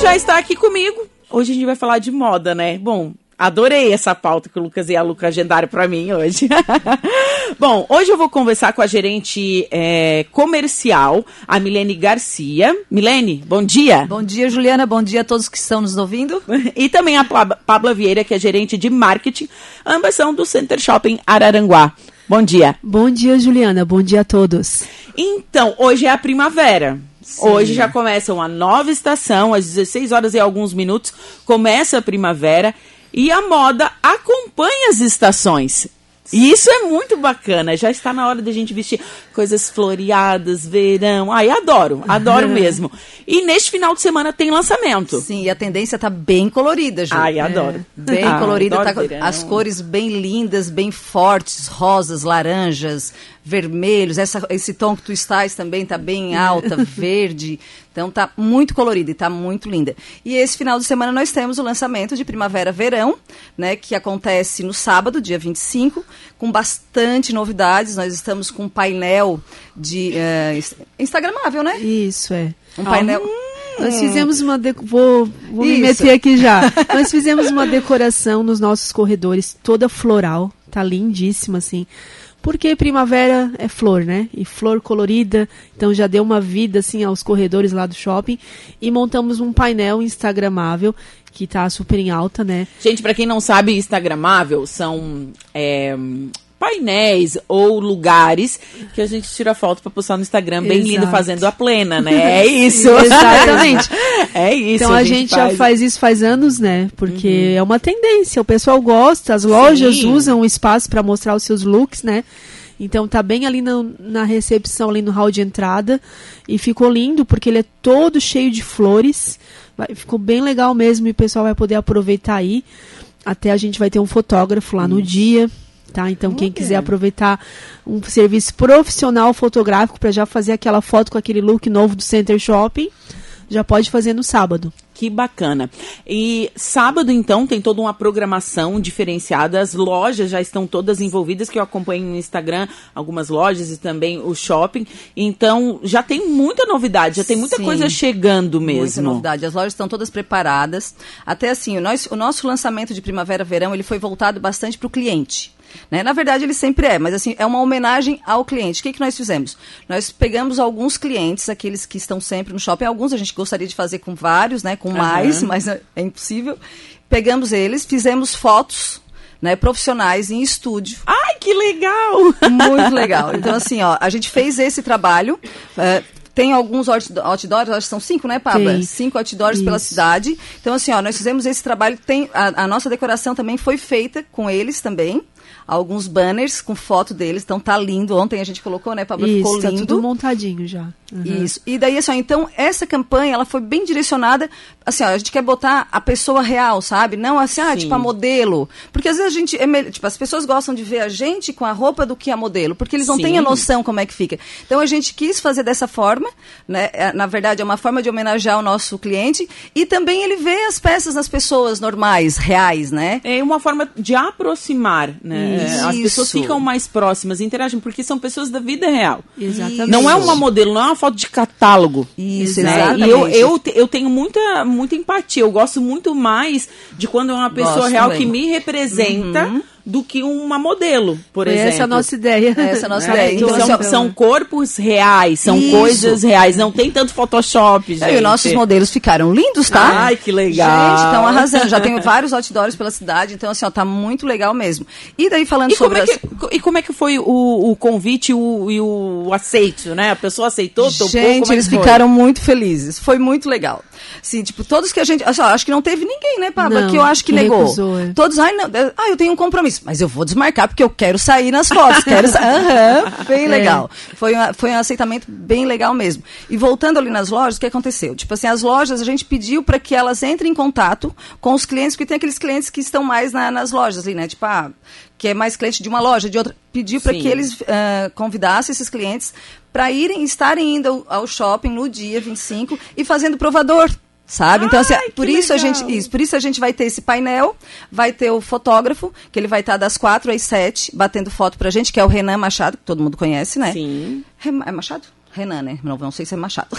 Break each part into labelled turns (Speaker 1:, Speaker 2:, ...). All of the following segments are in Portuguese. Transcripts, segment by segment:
Speaker 1: já está aqui comigo. Hoje a gente vai falar de moda, né? Bom, Adorei essa pauta que o Lucas e a Luca agendaram para mim hoje. Bom, hoje eu vou conversar com a gerente é, comercial, a Milene Garcia. Milene, bom dia.
Speaker 2: Bom dia, Juliana. Bom dia a todos que estão nos ouvindo.
Speaker 1: e também a Pabla Vieira, que é gerente de marketing. Ambas são do Center Shopping Araranguá. Bom dia.
Speaker 3: Bom dia, Juliana. Bom dia a todos.
Speaker 1: Então, hoje é a primavera. Hoje já começa uma nova estação, às 16 horas e alguns minutos, começa a primavera. E a moda acompanha as estações. E isso é muito bacana. Já está na hora da gente vestir coisas floreadas, verão. Ai, adoro, adoro mesmo. E neste final de semana tem lançamento.
Speaker 2: Sim, e a tendência tá bem colorida, Ju.
Speaker 1: Ai, adoro. É,
Speaker 2: bem ah, colorida, tá, as cores bem lindas, bem fortes, rosas, laranjas, vermelhos. Essa, esse tom que tu estás também tá bem alta, verde. Então tá muito colorida e tá muito linda. E esse final de semana nós temos o lançamento de Primavera-Verão, né, que acontece no sábado, dia 25, com bastante novidades. Nós estamos com um painel de uh, instagramável, né?
Speaker 3: Isso é.
Speaker 2: Um painel
Speaker 3: nós fizemos uma. De... Vou, vou me meter aqui já. Nós fizemos uma decoração nos nossos corredores, toda floral. Tá lindíssima, assim. Porque primavera é flor, né? E flor colorida, então já deu uma vida assim aos corredores lá do shopping e montamos um painel instagramável que tá super em alta, né?
Speaker 1: Gente, para quem não sabe, instagramável são é, painéis ou lugares que a gente tira foto para postar no Instagram, bem Exato. lindo, fazendo a plena, né? É isso.
Speaker 3: Exatamente. é isso. Então a gente, a gente faz... já faz isso faz anos, né? Porque uhum. é uma tendência, o pessoal gosta, as lojas Sim. usam o espaço para mostrar os seus looks, né? Então tá bem ali na, na recepção, ali no hall de entrada. E ficou lindo, porque ele é todo cheio de flores. Vai, ficou bem legal mesmo e o pessoal vai poder aproveitar aí. Até a gente vai ter um fotógrafo lá no dia Tá? Então, quem quiser aproveitar um serviço profissional fotográfico para já fazer aquela foto com aquele look novo do Center Shopping, já pode fazer no sábado.
Speaker 1: Que bacana. E sábado, então, tem toda uma programação diferenciada. As lojas já estão todas envolvidas, que eu acompanho no Instagram, algumas lojas e também o shopping. Então, já tem muita novidade, já tem muita Sim, coisa chegando mesmo. Muita
Speaker 2: novidade. As lojas estão todas preparadas. Até assim, o nosso, o nosso lançamento de primavera-verão, ele foi voltado bastante para o cliente. Né? Na verdade, ele sempre é, mas assim, é uma homenagem ao cliente. O que, que nós fizemos? Nós pegamos alguns clientes, aqueles que estão sempre no shopping, alguns a gente gostaria de fazer com vários, né? Com mais, mas é, é impossível. Pegamos eles, fizemos fotos né, profissionais em estúdio.
Speaker 1: Ai, que legal!
Speaker 2: Muito legal. Então, assim, ó, a gente fez esse trabalho. Uh, tem alguns outdoors, acho que são cinco, né, Pablo? Sim. Cinco outdoors Isso. pela cidade. Então, assim, ó, nós fizemos esse trabalho. Tem, a, a nossa decoração também foi feita com eles também alguns banners com foto deles, então tá lindo. Ontem a gente colocou, né, Pablo?
Speaker 3: Isso,
Speaker 2: ficou
Speaker 3: lindo. Tá tudo montadinho já.
Speaker 2: Uhum. Isso. E daí, assim, ó, então, essa campanha, ela foi bem direcionada, assim, ó, a gente quer botar a pessoa real, sabe? Não assim, ah, tipo, a modelo. Porque às vezes a gente, é, tipo, as pessoas gostam de ver a gente com a roupa do que a modelo, porque eles não Sim. têm a noção como é que fica. Então, a gente quis fazer dessa forma, né? É, na verdade, é uma forma de homenagear o nosso cliente e também ele vê as peças nas pessoas normais, reais, né?
Speaker 1: É uma forma de aproximar, né? Isso. As pessoas ficam mais próximas, interagem, porque são pessoas da vida real.
Speaker 3: Exatamente.
Speaker 1: Não é uma modelo, não é uma foto de catálogo.
Speaker 2: Isso,
Speaker 1: né?
Speaker 2: exatamente.
Speaker 1: E eu, eu, eu tenho muita, muita empatia. Eu gosto muito mais de quando é uma pessoa gosto real que me representa. Uhum do que uma modelo, por exemplo.
Speaker 3: Essa é a nossa ideia.
Speaker 2: Essa é a nossa né? ideia.
Speaker 1: Então, são, são, corpos reais, são Isso. coisas reais, não tem tanto Photoshop, gente.
Speaker 2: É, e os nossos modelos ficaram lindos, tá?
Speaker 1: Ai, que legal.
Speaker 2: Gente, estão arrasando. Já tenho vários outdoors pela cidade, então assim, ó, tá muito legal mesmo. E daí falando
Speaker 1: e
Speaker 2: sobre...
Speaker 1: Como é que, E como é que foi o, o convite o, e o aceito, né? A pessoa aceitou, topou,
Speaker 2: Gente, é eles ficaram muito felizes. Foi muito legal. Sim, tipo, todos que a gente... Assim, ó, acho que não teve ninguém, né, Pablo, que eu acho que, que negou. Recusou, é. Todos, ai, não, ah, eu tenho um compromisso, mas eu vou desmarcar porque eu quero sair nas fotos. Quero uhum, bem é. legal. Foi, uma, foi um aceitamento bem legal mesmo. E voltando ali nas lojas, o que aconteceu? Tipo assim, as lojas, a gente pediu para que elas entrem em contato com os clientes, porque tem aqueles clientes que estão mais na, nas lojas ali, né? Tipo, ah, que é mais cliente de uma loja, de outra. Pediu para que eles uh, convidassem esses clientes para irem, estarem indo ao, ao shopping no dia 25 e fazendo provador sabe? Então, assim, por isso legal. a gente, isso, por isso a gente vai ter esse painel, vai ter o fotógrafo, que ele vai estar das quatro às sete, batendo foto pra gente, que é o Renan Machado, que todo mundo conhece, né?
Speaker 1: Sim.
Speaker 2: É Machado? Renan, né? Não, não sei se é Machado.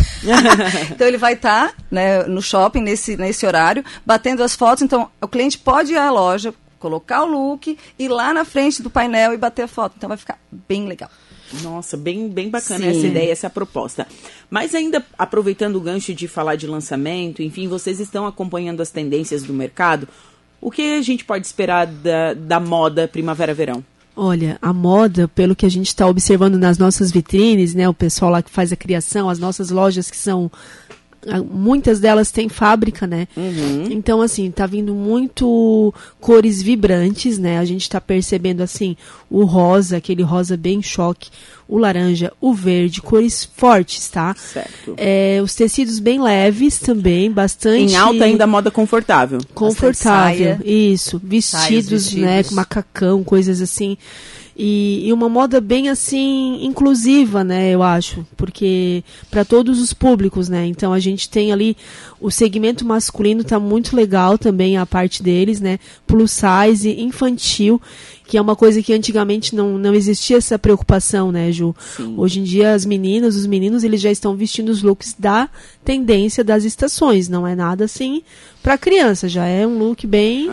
Speaker 2: então ele vai estar tá, né, no shopping nesse, nesse horário, batendo as fotos. Então o cliente pode ir à loja, colocar o look, ir lá na frente do painel e bater a foto. Então vai ficar bem legal.
Speaker 1: Nossa, bem, bem bacana Sim. essa ideia, essa proposta. Mas ainda aproveitando o gancho de falar de lançamento, enfim, vocês estão acompanhando as tendências do mercado. O que a gente pode esperar da, da moda primavera-verão?
Speaker 3: Olha, a moda, pelo que a gente está observando nas nossas vitrines, né, o pessoal lá que faz a criação, as nossas lojas que são muitas delas têm fábrica, né? Uhum. Então, assim, tá vindo muito cores vibrantes, né? A gente tá percebendo, assim, o rosa, aquele rosa bem choque, o laranja, o verde, cores fortes, tá?
Speaker 1: Certo.
Speaker 3: É, os tecidos bem leves também, bastante...
Speaker 1: Em alta ainda moda confortável.
Speaker 3: Confortável, isso. Vestidos, vestidos, né, macacão, coisas assim. E, e, uma moda bem assim inclusiva, né? Eu acho, porque para todos os públicos, né? Então a gente tem ali o segmento masculino tá muito legal também a parte deles, né? Plus size, infantil que é uma coisa que antigamente não, não existia essa preocupação, né, Ju? Sim. Hoje em dia as meninas, os meninos, eles já estão vestindo os looks da tendência das estações, não é nada assim para criança, já é um look bem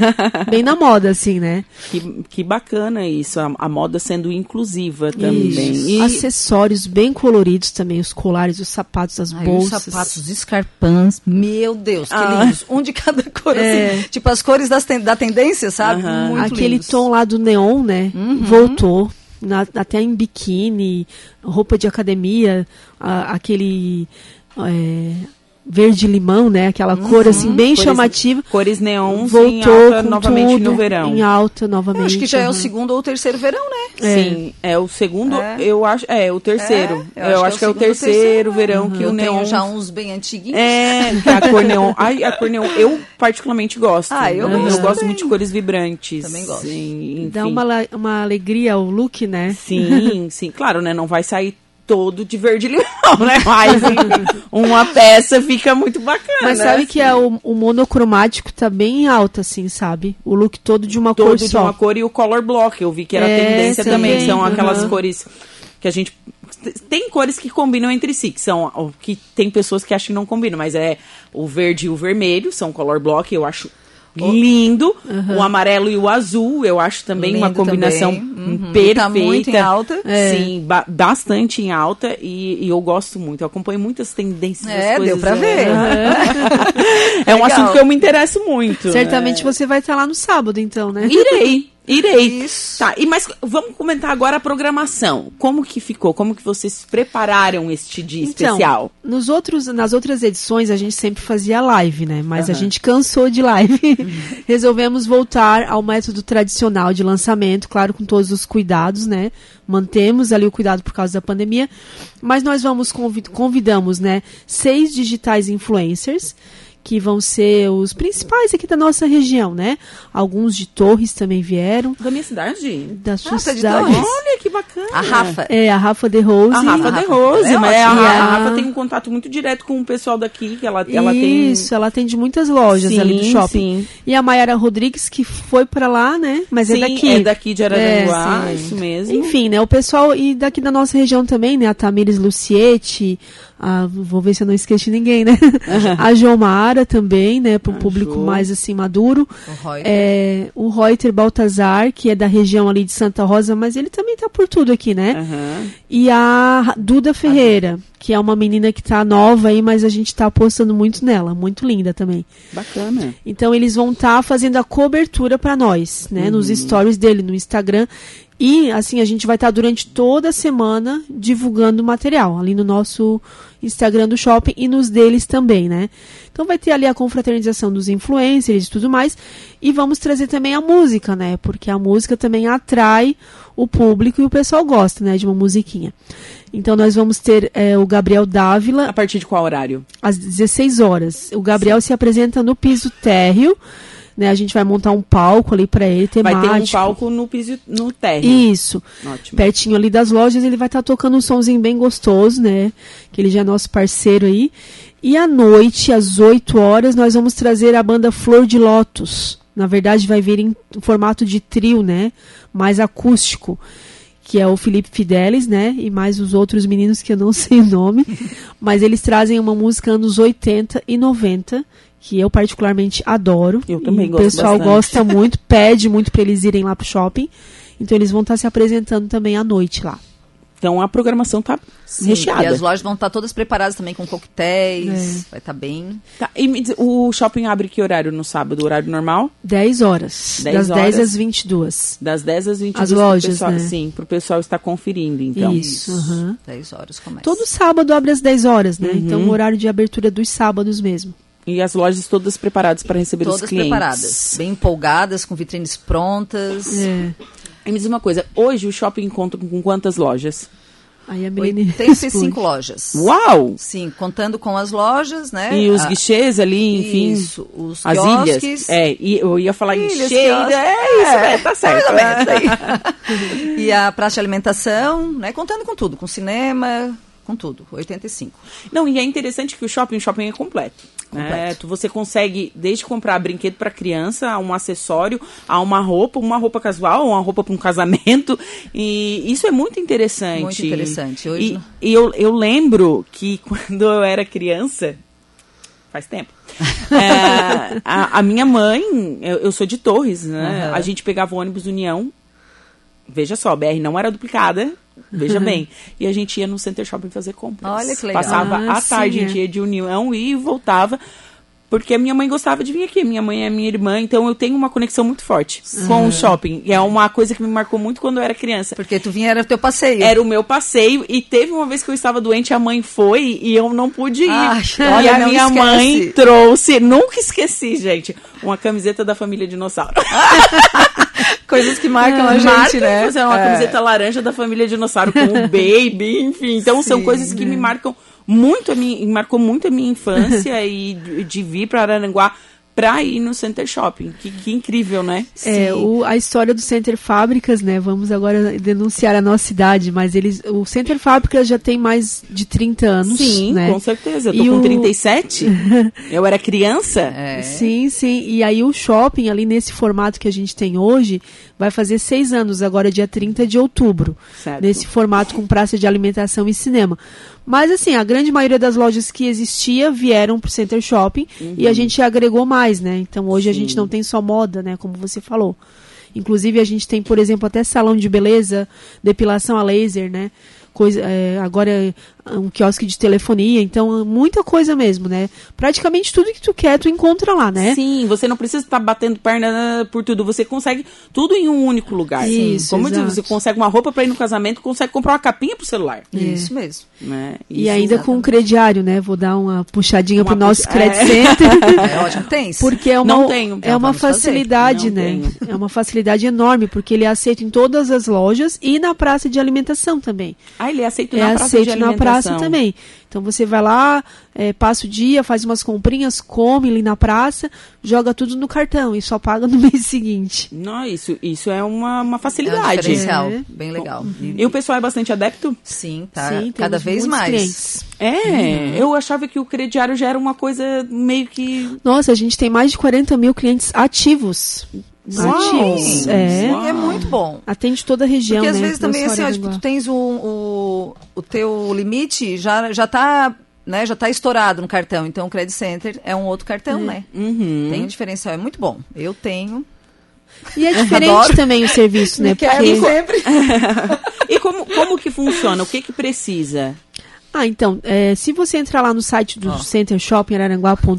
Speaker 3: bem na moda assim, né?
Speaker 1: Que, que bacana isso, a, a moda sendo inclusiva também.
Speaker 3: E... Acessórios bem coloridos também, os colares, os sapatos, as Ai, bolsas.
Speaker 2: Os sapatos, os escarpãs, meu Deus, que ah. lindos. Um de cada cor, é. assim, tipo as cores das ten da tendência, sabe?
Speaker 3: Muito Aquele lindos. tom lá do neon, né? Uhum. Voltou. Na, até em biquíni, roupa de academia, a, aquele. É, verde limão, né? Aquela uhum, cor assim bem cores, chamativa.
Speaker 1: Cores neons voltou alta, novamente tudo, no verão.
Speaker 3: Em alta novamente. Eu
Speaker 2: acho que já uhum. é o segundo ou o terceiro verão, né?
Speaker 1: É. Sim, é o segundo, é. eu acho, é o terceiro. É, eu, eu, acho, que é que é o terceiro, terceiro verão uhum. que o neon
Speaker 2: tenho já uns bem antiguinhos.
Speaker 1: É, a cor neon. Ai, a cor neon eu particularmente gosto. Ah, eu, né? gosto, eu gosto muito de cores vibrantes.
Speaker 2: Também gosto.
Speaker 1: Sim,
Speaker 3: Dá uma, uma alegria ao look, né?
Speaker 1: Sim, sim, claro, né? Não vai sair todo de verde limão, né? Mas enfim, uma peça fica muito bacana.
Speaker 3: Mas sabe que é o, o, monocromático tá bem alto, assim, sabe? O look todo de uma todo cor
Speaker 1: só.
Speaker 3: Todo de
Speaker 1: uma cor e o color block, eu vi que era é, tendência também. também. São uhum. aquelas cores que a gente tem cores que combinam entre si, que são que tem pessoas que acham que não combinam, mas é o verde e o vermelho, são color block, eu acho lindo. Uhum. O amarelo e o azul, eu acho também lindo uma combinação uhum. perfeita. Tá
Speaker 2: muito em alta.
Speaker 1: É. Sim, ba bastante em alta e, e, eu gosto muito. Eu acompanho muitas tendências.
Speaker 2: É, deu pra ver.
Speaker 1: é um assunto que eu me interesso muito.
Speaker 3: Certamente é. você vai estar lá no sábado, então, né?
Speaker 1: Irei. Irei. Isso. Tá, e mas vamos comentar agora a programação. Como que ficou? Como que vocês prepararam este dia então, especial?
Speaker 3: Nos outros, nas outras edições a gente sempre fazia live, né? Mas uhum. a gente cansou de live. Uhum. Resolvemos voltar ao método tradicional de lançamento, claro, com todos os cuidados, né? Mantemos ali o cuidado por causa da pandemia, mas nós vamos convid convidamos, né, seis digitais influencers que vão ser os principais aqui da nossa região, né? Alguns de Torres também vieram.
Speaker 1: Da minha cidade?
Speaker 3: Da sua ah, cidade.
Speaker 1: Olha que bacana.
Speaker 2: A Rafa.
Speaker 3: É, a Rafa de Rose.
Speaker 1: A Rafa de Rose, é, mas a, a, Rafa tem um contato muito direto com o pessoal daqui, que ela, ela tem...
Speaker 3: Isso, ela atende muitas lojas sim, ali do shopping. Sim. E a Mayara Rodrigues, que foi para lá, né? Mas é sim, é daqui.
Speaker 1: é daqui de Araranguá, é, isso mesmo.
Speaker 3: Enfim, né? O pessoal, e daqui da nossa região também, né? A Tamires Luciete, a, vou ver se eu não esqueci ninguém, né? A Jomara também, né? Para o público mais assim maduro. O Reuter. É, o Reuter Baltazar, que é da região ali de Santa Rosa, mas ele também tá por tudo aqui, né? Uhum. E a Duda Ferreira, que é uma menina que tá nova aí, mas a gente tá apostando muito nela, muito linda também.
Speaker 1: Bacana.
Speaker 3: Então eles vão estar tá fazendo a cobertura para nós, né? Uhum. Nos stories dele no Instagram. E assim, a gente vai estar durante toda a semana divulgando material ali no nosso Instagram do shopping e nos deles também, né? Então vai ter ali a confraternização dos influencers e tudo mais. E vamos trazer também a música, né? Porque a música também atrai o público e o pessoal gosta, né? De uma musiquinha. Então nós vamos ter é, o Gabriel Dávila.
Speaker 1: A partir de qual horário?
Speaker 3: Às 16 horas. O Gabriel Sim. se apresenta no piso térreo né? A gente vai montar um palco ali para ele temático.
Speaker 1: Vai ter um palco no piso, no térreo.
Speaker 3: Isso. Ótimo. Pertinho ali das lojas, ele vai estar tá tocando um somzinho bem gostoso, né? Que ele já é nosso parceiro aí. E à noite, às 8 horas, nós vamos trazer a banda Flor de Lótus. Na verdade, vai vir em formato de trio, né? Mais acústico que é o Felipe Fidelis, né? E mais os outros meninos que eu não sei o nome. mas eles trazem uma música anos 80 e 90 que eu particularmente adoro.
Speaker 1: Eu também
Speaker 3: gosto. O pessoal bastante. gosta muito, pede muito para eles irem lá pro shopping. Então eles vão estar tá se apresentando também à noite lá.
Speaker 1: Então a programação tá Sim, recheada.
Speaker 2: E as lojas vão estar tá todas preparadas também com coquetéis. É. Vai estar tá bem.
Speaker 1: Tá, e diz, o shopping abre que horário no sábado? Horário normal?
Speaker 3: 10 horas. 10 das horas, 10 às 22.
Speaker 1: Das 10 às 22.
Speaker 3: As lojas,
Speaker 1: pessoal,
Speaker 3: né?
Speaker 1: Sim, para o pessoal estar conferindo, então.
Speaker 3: Isso. Uhum.
Speaker 2: 10 horas começa.
Speaker 3: Todo sábado abre às 10 horas, né? Uhum. Então o horário de abertura dos sábados mesmo.
Speaker 1: E as lojas todas preparadas para receber
Speaker 2: todas
Speaker 1: os clientes.
Speaker 2: Todas preparadas, bem empolgadas, com vitrines prontas.
Speaker 3: É.
Speaker 1: E me diz uma coisa, hoje o shopping conta com quantas lojas?
Speaker 3: Aí a menina
Speaker 2: 85 lojas.
Speaker 1: Uau!
Speaker 2: Sim, contando com as lojas, né?
Speaker 1: E os a... guichês ali, enfim.
Speaker 2: Isso, os
Speaker 1: as
Speaker 2: quiosques.
Speaker 1: ilhas. É, e eu ia falar
Speaker 2: ilhas,
Speaker 1: encher, é isso, é, tá certo.
Speaker 2: É. e a praça de alimentação, né? Contando com tudo, com cinema, com tudo, 85.
Speaker 1: Não, e é interessante que o shopping, o shopping é completo. Né? Tu, você consegue desde comprar brinquedo para criança, a um acessório, a uma roupa, uma roupa casual, uma roupa para um casamento. E isso é muito interessante.
Speaker 2: Muito interessante. Hoje
Speaker 1: e, e eu, eu lembro que quando eu era criança, faz tempo. é, a, a, minha mãe, eu, eu, sou de Torres, né? Uhum. A gente pegava o ônibus União. Veja só, a BR não era duplicada, Veja bem. E a gente ia no Center Shopping fazer compras.
Speaker 2: Olha que legal.
Speaker 1: Passava
Speaker 3: ah,
Speaker 1: a tarde, sim, a gente ia de União e voltava. Porque a minha mãe gostava de vir aqui. Minha mãe é minha irmã, então eu tenho uma conexão muito forte uhum. com o shopping. E é uma coisa que me marcou muito quando eu era criança.
Speaker 2: Porque tu vinha, era o teu passeio.
Speaker 1: Era o meu passeio. E teve uma vez que eu estava doente, a mãe foi e eu não pude ir.
Speaker 2: Ah,
Speaker 1: e a minha esquece. mãe trouxe, nunca esqueci, gente, uma camiseta da família Dinossauro.
Speaker 2: Coisas que marcam a gente, Marca, né?
Speaker 1: Fazer uma é. camiseta laranja da família Dinossauro com o Baby, enfim. Então Sim, são coisas que é. me marcam muito a minha, marcou muito a minha infância e de, de vir para Araranguá para ir no Center Shopping. Que, que incrível, né?
Speaker 3: É, o, a história do Center Fábricas, né? Vamos agora denunciar a nossa idade, mas eles, o Center Fábricas já tem mais de 30 anos.
Speaker 1: Sim,
Speaker 3: né?
Speaker 1: com certeza. Eu tô e com o... 37. eu era criança.
Speaker 3: É. Sim, sim. E aí o shopping, ali nesse formato que a gente tem hoje, vai fazer seis anos, agora dia 30 de outubro.
Speaker 1: Certo.
Speaker 3: Nesse formato com praça de alimentação e cinema. Mas assim, a grande maioria das lojas que existia vieram pro Center Shopping uhum. e a gente agregou mais, né? Então hoje Sim. a gente não tem só moda, né? Como você falou. Inclusive a gente tem, por exemplo, até salão de beleza, depilação a laser, né? Coisa, é, agora um quiosque de telefonia, então muita coisa mesmo, né? Praticamente tudo que tu quer, tu encontra lá, né?
Speaker 1: Sim, você não precisa estar batendo perna por tudo, você consegue tudo em um único lugar.
Speaker 3: Isso,
Speaker 1: Como eu disse, você consegue uma roupa para ir no casamento, consegue comprar uma capinha pro celular.
Speaker 2: É. Isso mesmo.
Speaker 1: Né?
Speaker 3: Isso e ainda exatamente. com o crediário, né? Vou dar uma puxadinha uma pro nosso pu credit é. center.
Speaker 2: É ótimo, tem.
Speaker 3: Porque é uma,
Speaker 1: não tenho.
Speaker 3: É uma facilidade, né? Tenho. É uma facilidade enorme, porque ele é aceita em todas as lojas e na praça de alimentação também.
Speaker 1: Ah, ele é aceito
Speaker 3: é
Speaker 1: na praça
Speaker 3: aceito
Speaker 1: de alimentação.
Speaker 3: Praça também. Então você vai lá, é, passa o dia, faz umas comprinhas, come ali na praça, joga tudo no cartão e só paga no mês seguinte.
Speaker 1: Não, isso, isso é uma, uma facilidade. É um
Speaker 2: diferencial, é. bem legal.
Speaker 1: E, e, o pessoal é bastante adepto?
Speaker 2: Sim, tá. Sim, cada vez mais. Clientes.
Speaker 1: É, uhum. eu achava que o crediário já era uma coisa meio que.
Speaker 3: Nossa, a gente tem mais de 40 mil clientes ativos.
Speaker 2: Ativos.
Speaker 3: É.
Speaker 2: é muito bom.
Speaker 3: Atende toda a região.
Speaker 2: Porque às
Speaker 3: né,
Speaker 2: vezes também assim, ó, tipo, tu tens o, o, o teu limite, já, já tá né, já está estourado no cartão. Então, o Credit Center é um outro cartão,
Speaker 3: é.
Speaker 2: né?
Speaker 1: Uhum.
Speaker 2: Tem um diferencial, é muito bom. Eu tenho.
Speaker 3: E é diferente também o serviço, né?
Speaker 2: Porque... sempre.
Speaker 1: e como, como que funciona? O que que precisa?
Speaker 3: Ah, então, é, se você entrar lá no site do oh. Center Shopping araranguá.com.br,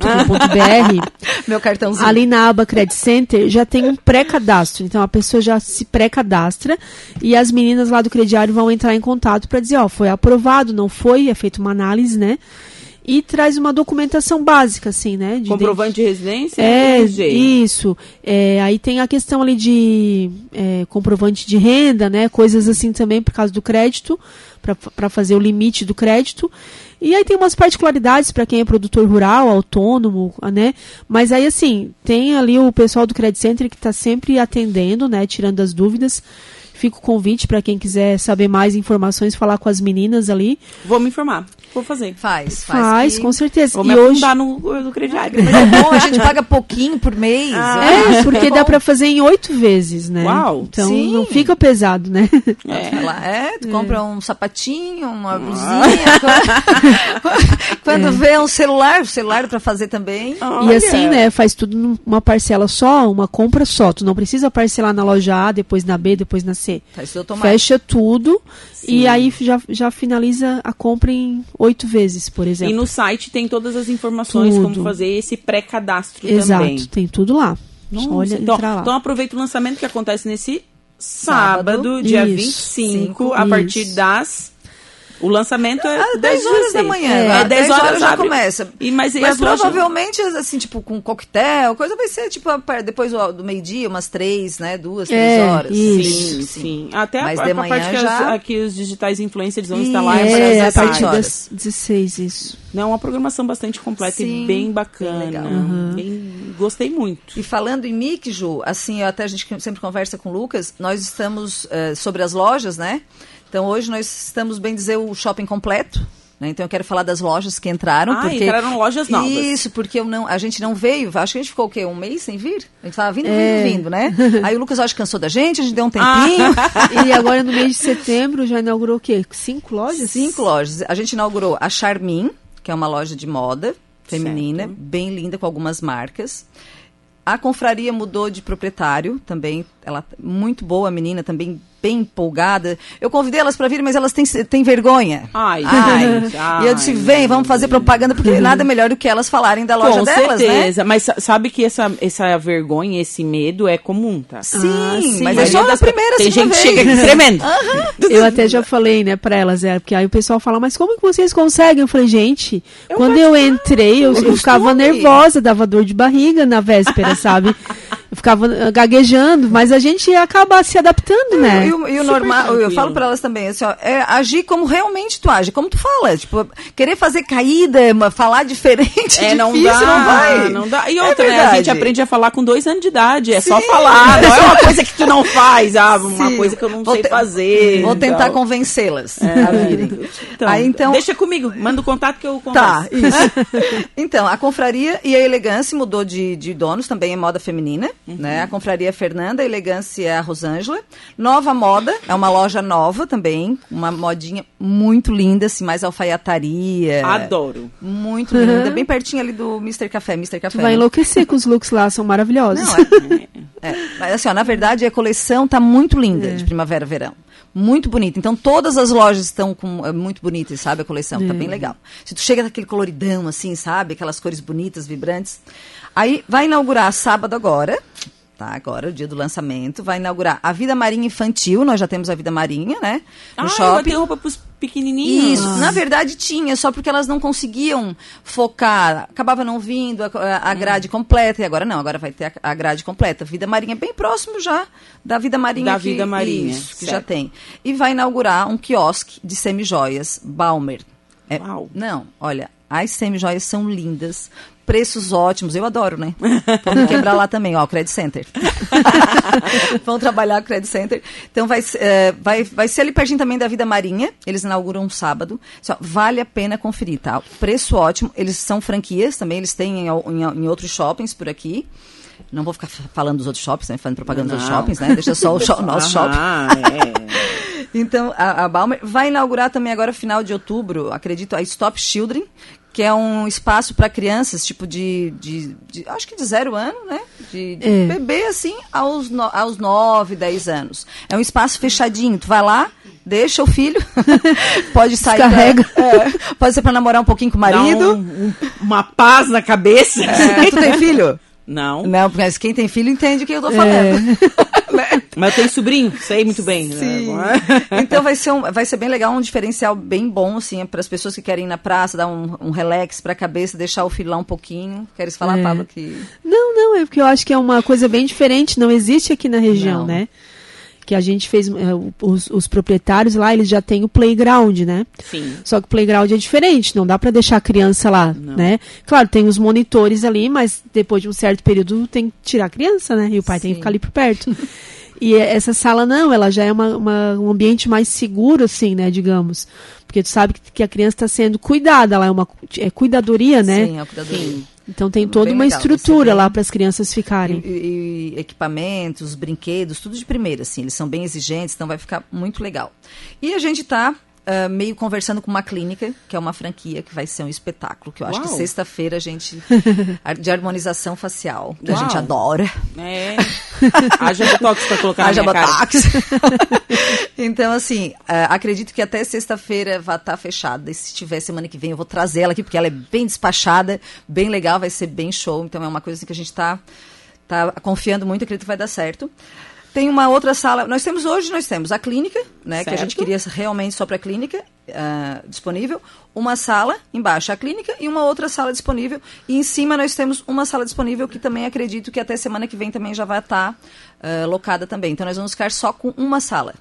Speaker 2: meu cartãozinho.
Speaker 3: Ali na aba Credit Center já tem um pré-cadastro. Então a pessoa já se pré-cadastra e as meninas lá do crediário vão entrar em contato para dizer, ó, foi aprovado, não foi, é feita uma análise, né? e traz uma documentação básica, assim, né?
Speaker 1: De Comprovante de residência?
Speaker 3: É, isso. É, aí tem a questão ali de é, comprovante de renda, né? Coisas assim também por causa do crédito, para fazer o limite do crédito. E aí tem umas particularidades para quem é produtor rural, autônomo, né? Mas aí, assim, tem ali o pessoal do Credit Center que está sempre atendendo, né? Tirando as dúvidas. Fica o convite para quem quiser saber mais informações, falar com as meninas ali.
Speaker 1: Vou me informar. Vou fazer.
Speaker 2: Faz,
Speaker 3: faz. Faz, que... com certeza.
Speaker 1: Vou e me hoje... no, no crediário.
Speaker 2: Mas é bom, a gente paga pouquinho por mês.
Speaker 3: Ah, é, porque dá pra fazer em oito vezes, né? Uau! Então Sim. não fica pesado, né?
Speaker 2: É, lá, é tu é. compra um sapatinho, uma blusinha. Quando é. vê um celular, o celular para fazer também.
Speaker 3: Olha. E assim, né, faz tudo numa parcela só, uma compra só. Tu não precisa parcelar na loja A, depois na B, depois na C. Faz tudo Fecha tudo Sim. e aí já, já finaliza a compra em oito vezes, por exemplo.
Speaker 1: E no site tem todas as informações tudo. como fazer esse pré-cadastro
Speaker 3: também. Exato, tem tudo lá.
Speaker 1: Nossa, Olha, então, lá. então aproveita o lançamento que acontece nesse sábado, sábado dia isso, 25, cinco, a partir das o lançamento é
Speaker 2: às 10 horas da manhã. É,
Speaker 1: é 10 horas, horas já abre. começa.
Speaker 2: E, mas, e mas provavelmente, lojas... assim, tipo, com coquetel, coisa vai ser, tipo, depois do meio-dia, umas 3, né? Duas, é, três horas.
Speaker 1: Isso. Sim, sim. Até mas a, de a manhã parte já... que, os digitais influencers vão instalar
Speaker 3: é, é a partir das 16, isso.
Speaker 1: Não, uma programação bastante completa sim, e bem bacana. Bem uhum. bem, gostei muito.
Speaker 2: E falando em MIC, Ju, assim, até a gente sempre conversa com o Lucas, nós estamos uh, sobre as lojas, né? Então hoje nós estamos, bem dizer, o shopping completo. Né? Então eu quero falar das lojas que entraram.
Speaker 1: Ah,
Speaker 2: porque...
Speaker 1: entraram lojas novas.
Speaker 2: Isso, porque eu não, a gente não veio, acho que a gente ficou o quê? Um mês sem vir? A gente estava vindo, é. vindo, vindo, né? Aí o Lucas acho que cansou da gente, a gente deu um tempinho.
Speaker 3: Ah. e agora no mês de setembro já inaugurou o quê? Cinco lojas?
Speaker 2: Cinco lojas. A gente inaugurou a Charmin, que é uma loja de moda feminina, certo. bem linda, com algumas marcas. A confraria mudou de proprietário também. Ela muito boa, a menina também bem empolgada. Eu convidei elas para vir, mas elas têm, têm vergonha.
Speaker 1: Ai, ai,
Speaker 2: ai, E eu disse, vem, vamos fazer propaganda, porque nada melhor do que elas falarem da loja Com delas, né? certeza.
Speaker 1: né? Mas sabe que essa, essa vergonha, esse medo é comum, tá?
Speaker 2: Sim, ah, sim. mas é só das primeiras
Speaker 1: Tem gente que chega aqui tremendo. Uhum.
Speaker 3: Eu até já falei, né, pra elas, é, porque aí o pessoal fala, mas como que vocês conseguem? Eu falei, gente, eu quando eu entrei, eu, eu ficava nervosa, dava dor de barriga na véspera, sabe? Eu ficava gaguejando, mas a gente acaba se adaptando, né?
Speaker 2: E, o, e o normal, eu falo para elas também, assim, ó, é agir como realmente tu age, como tu fala. Tipo, querer fazer caída, falar diferente, é, não difícil, dá, não vai.
Speaker 1: Não dá. E é outra, é né? A gente aprende a falar com dois anos de idade, é Sim. só falar. Não é uma coisa que tu não faz, ah, uma Sim. coisa que eu não vou sei fazer.
Speaker 2: Vou tentar convencê-las é. a virem.
Speaker 1: Então, Aí, então, deixa comigo, manda o contato que eu
Speaker 2: converso. Tá, isso. então, a confraria e a elegância mudou de, de donos, também é moda feminina. Uhum. Né? A Confraria Fernanda, a Elegância é a Rosângela. Nova Moda, é uma loja nova também, uma modinha muito linda, assim, mais alfaiataria.
Speaker 1: Adoro.
Speaker 2: Muito uhum. linda, bem pertinho ali do Mr. Café. Mr. Café.
Speaker 3: Tu vai né? enlouquecer com os looks lá, são maravilhosos. Não,
Speaker 2: é, é, mas assim, ó, na verdade a coleção tá muito linda é. de primavera verão muito bonita. Então todas as lojas estão com é, muito bonitas, sabe a coleção, é. tá bem legal. Se tu chega naquele coloridão assim, sabe, aquelas cores bonitas, vibrantes, Aí vai inaugurar sábado agora, tá? Agora, o dia do lançamento, vai inaugurar a Vida Marinha Infantil, nós já temos a Vida Marinha, né?
Speaker 1: No ah, shopping. tem roupa pros pequenininhos.
Speaker 2: Isso, na verdade tinha, só porque elas não conseguiam focar, acabava não vindo a, a hum. grade hum. completa, e agora não, agora vai ter a, a, grade completa. Vida Marinha bem próximo já da Vida Marinha.
Speaker 1: Da que, Vida Marinha.
Speaker 2: Isso, que já tem. E vai inaugurar um quiosque de semijoias, Balmer. É, Uau. Não, olha, as semijoias são lindas, preços ótimos. Eu adoro, né? Vamos quebrar lá também, ó, Credit Center. Vamos trabalhar com o Credit Center. Então vai, é, vai, vai ser ali pertinho também da Vida Marinha. Eles inauguram um sábado. Só, vale a pena conferir, tá? Preço ótimo. Eles são franquias também, eles têm em, em, em outros shoppings por aqui. Não vou ficar falando dos outros shoppings, né? Falando propaganda Não. dos shoppings, né? Deixa só o, o nosso shopping. É. Então, a, a Balmer vai inaugurar também agora, final de outubro, acredito, a Stop Children, que é um espaço para crianças, tipo de, de, de, Acho que de zero ano, né? De, de é. bebê, assim, aos, no, aos nove, dez anos. É um espaço fechadinho. Tu vai lá, deixa o filho, pode sair.
Speaker 3: Carrega.
Speaker 2: É, pode ser para namorar um pouquinho com o marido. Um, um,
Speaker 1: uma paz na cabeça.
Speaker 2: É, tu tem filho?
Speaker 1: Não.
Speaker 2: Não, mas quem tem filho entende o que eu tô falando. É.
Speaker 1: Né? Mas eu tenho sobrinho, sei muito bem. Né?
Speaker 2: Sim. Né? então vai ser, um, vai ser bem legal, um diferencial bem bom, assim, para as pessoas que querem ir na praça, dar um, um relax para a cabeça, deixar o filho lá um pouquinho. Queres falar, é. Pablo, que...
Speaker 3: Não, não, é porque eu acho que é uma coisa bem diferente, não existe aqui na região, não. né? Que a gente fez, é, os, os, proprietários lá, eles já têm o playground, né?
Speaker 1: Sim.
Speaker 3: Só que o playground é diferente, não dá para deixar a criança lá, não. né? Claro, tem os monitores ali, mas depois de um certo período tem que tirar a criança, né? E o pai Sim. tem que ficar ali por perto. e essa sala não, ela já é uma, uma, um ambiente mais seguro, assim, né, digamos. Porque tu sabe que, a criança está sendo cuidada, ela é uma é cuidadoria, né?
Speaker 2: Sim, é cuidadoria.
Speaker 3: Então tem toda uma legal, estrutura lá para as crianças ficarem.
Speaker 2: E, e, equipamentos, brinquedos, tudo de primeira, assim. Eles são bem exigentes, então vai ficar muito legal. E a gente está uh, meio conversando com uma clínica, que é uma franquia, que vai ser um espetáculo, que eu acho Uau. que sexta-feira a gente. de harmonização facial, que Uau. a gente adora.
Speaker 1: É. Haja botox para colocar Haja
Speaker 2: na minha botox. então, assim, uh, acredito que até sexta-feira vai estar tá fechada. E se tiver semana que vem, eu vou trazer ela aqui, porque ela é bem despachada, bem legal, vai ser bem show. Então, é uma coisa assim, que a gente está tá confiando muito, acredito que vai dar certo. Tem uma outra sala. Nós temos hoje, nós temos a clínica, né? Certo. Que a gente queria realmente só para a clínica uh, disponível. Uma sala embaixo a clínica e uma outra sala disponível. E em cima nós temos uma sala disponível que também acredito que até semana que vem também já vai estar tá, uh, locada também. Então nós vamos ficar só com uma sala.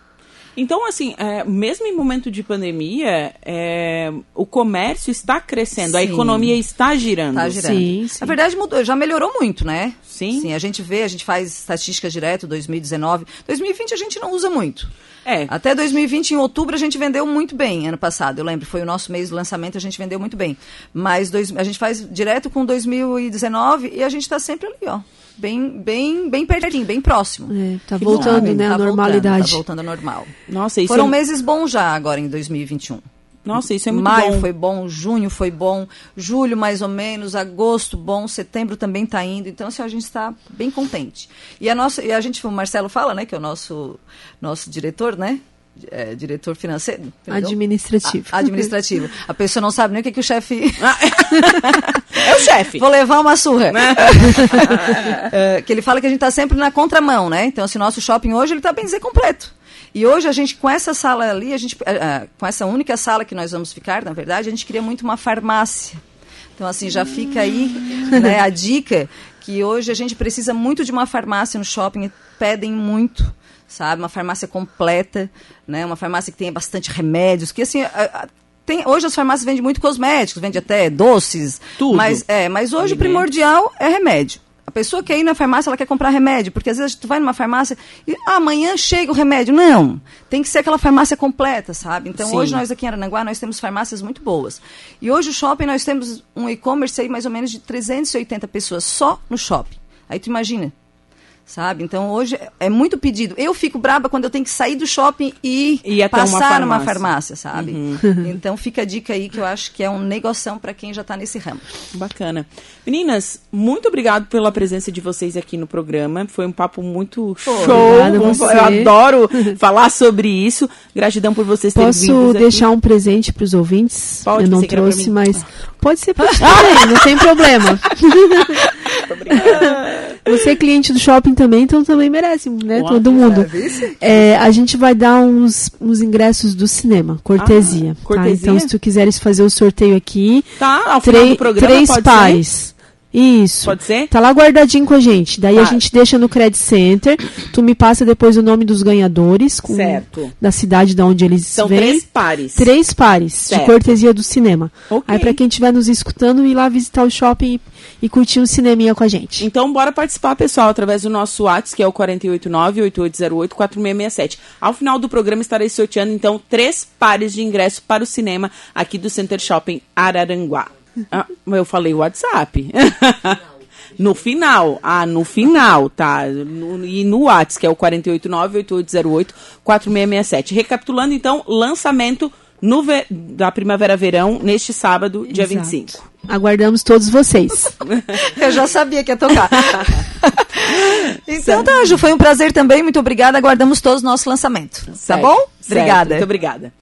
Speaker 1: Então, assim, é, mesmo em momento de pandemia, é, o comércio está crescendo, sim. a economia está girando.
Speaker 2: Está girando. Sim, sim. Na verdade, mudou, já melhorou muito, né?
Speaker 1: Sim.
Speaker 2: Sim, a gente vê, a gente faz estatísticas direto, 2019. 2020 a gente não usa muito.
Speaker 1: É.
Speaker 2: Até 2020, em outubro, a gente vendeu muito bem, ano passado. Eu lembro, foi o nosso mês de lançamento, a gente vendeu muito bem. Mas dois, a gente faz direto com 2019 e a gente está sempre ali, ó bem, bem, bem pertinho, bem próximo.
Speaker 3: É, tá que voltando, bom. né, tá a normalidade.
Speaker 2: Voltando, tá voltando ao normal.
Speaker 1: Nossa, isso
Speaker 2: Foram é... meses bons já agora em 2021.
Speaker 1: Nossa, isso é muito
Speaker 2: Maio
Speaker 1: bom.
Speaker 2: foi bom, junho foi bom, julho mais ou menos, agosto bom, setembro também está indo. Então, assim, a gente está bem contente. E a nossa, e a gente, o Marcelo fala, né, que é o nosso nosso diretor, né? É, diretor financeiro?
Speaker 3: Perdão? Administrativo.
Speaker 2: A, administrativo. A pessoa não sabe nem o que, que o chefe.
Speaker 1: é o chefe.
Speaker 2: Vou levar uma surra. é, que ele fala que a gente está sempre na contramão, né? Então, assim, nosso shopping hoje ele está bem dizer completo. E hoje a gente, com essa sala ali, a gente, uh, com essa única sala que nós vamos ficar, na verdade, a gente queria muito uma farmácia. Então, assim, já fica aí né, a dica que hoje a gente precisa muito de uma farmácia no shopping, pedem muito sabe? Uma farmácia completa, né? Uma farmácia que tenha bastante remédios, que assim, a, a, tem, hoje as farmácias vendem muito cosméticos, vende até doces,
Speaker 1: tudo.
Speaker 2: Mas é, mas hoje o primordial é remédio. A pessoa quer ir na farmácia, ela quer comprar remédio, porque às vezes tu vai numa farmácia e ah, amanhã chega o remédio. Não, tem que ser aquela farmácia completa, sabe? Então Sim. hoje nós aqui em Aranaguá nós temos farmácias muito boas. E hoje o shopping nós temos um e-commerce aí mais ou menos de 380 pessoas só no shopping. Aí tu imagina, sabe? Então hoje é muito pedido. Eu fico braba quando eu tenho que sair do shopping e,
Speaker 1: e
Speaker 2: passar numa farmácia, sabe? Uhum. Então fica a dica aí que eu acho que é um negoção para quem já está nesse ramo.
Speaker 1: Bacana. Meninas, muito obrigado pela presença de vocês aqui no programa. Foi um papo muito Pô, show. Eu adoro falar sobre isso. Gratidão por vocês terem
Speaker 3: vindo. Posso deixar um presente para os ouvintes? Pode, eu não trouxe, mas pode ser para também, não tem problema. Você é cliente do shopping também, então também merece, né? Uau, Todo mundo. É, a gente vai dar uns, uns ingressos do cinema, cortesia. Ah, cortesia? Tá? Então, se tu quiseres fazer o sorteio aqui,
Speaker 1: tá, ao do programa,
Speaker 3: três pares. Ser? Isso.
Speaker 1: Pode ser?
Speaker 3: Tá lá guardadinho com a gente. Daí a tá. gente deixa no Credit Center. Tu me passa depois o nome dos ganhadores. Com,
Speaker 1: certo.
Speaker 3: Da cidade de onde eles
Speaker 1: São
Speaker 3: vêm.
Speaker 1: três pares.
Speaker 3: Três pares. Certo. De cortesia do cinema. Okay. Aí para quem estiver nos escutando, ir lá visitar o shopping e, e curtir um cineminha com a gente.
Speaker 1: Então bora participar, pessoal, através do nosso WhatsApp, que é o 489-8808-4667. Ao final do programa estarei sorteando, então, três pares de ingresso para o cinema aqui do Center Shopping Araranguá. Ah, eu falei WhatsApp. no final. Ah, no final, tá? No, e no WhatsApp, que é o 489-8808-4667. Recapitulando, então, lançamento no da Primavera-Verão neste sábado, dia Exato. 25.
Speaker 3: Aguardamos todos vocês.
Speaker 2: Eu já sabia que ia tocar. então tá, Ju, foi um prazer também. Muito obrigada. Aguardamos todos o nosso lançamento. Tá certo. Tá bom?
Speaker 1: Obrigada. Certo, muito obrigada.